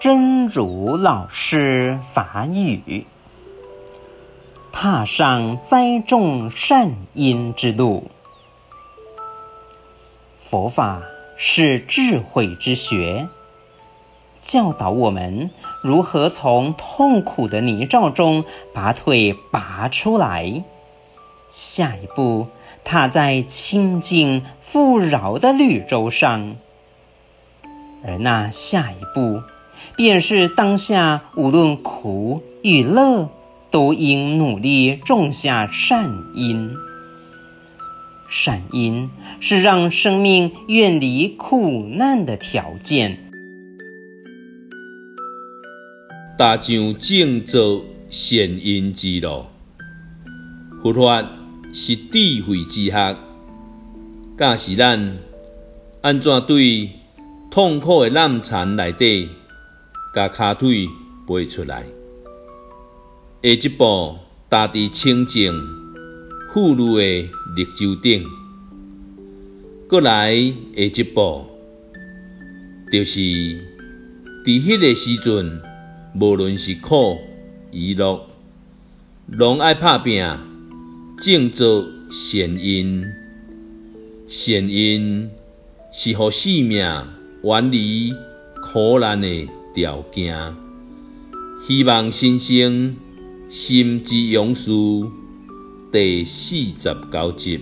真如老师法语，踏上栽种善因之路。佛法是智慧之学，教导我们如何从痛苦的泥沼中把腿拔出来，下一步踏在清净富饶的绿洲上。而那下一步，便是当下无论苦与乐，都应努力种下善因。善因是让生命远离苦难的条件。踏上种植善因之路，佛法是智慧之学，教是咱按怎对痛苦的难缠内底，把骹腿爬出来。下一步，踏伫清净富饶的绿洲顶。搁来下一步，就是伫迄个时阵，无论是苦与乐，拢爱拍拼，种植善因。善因是互生命远离苦难的条件。希望新生心之勇士第四十九集。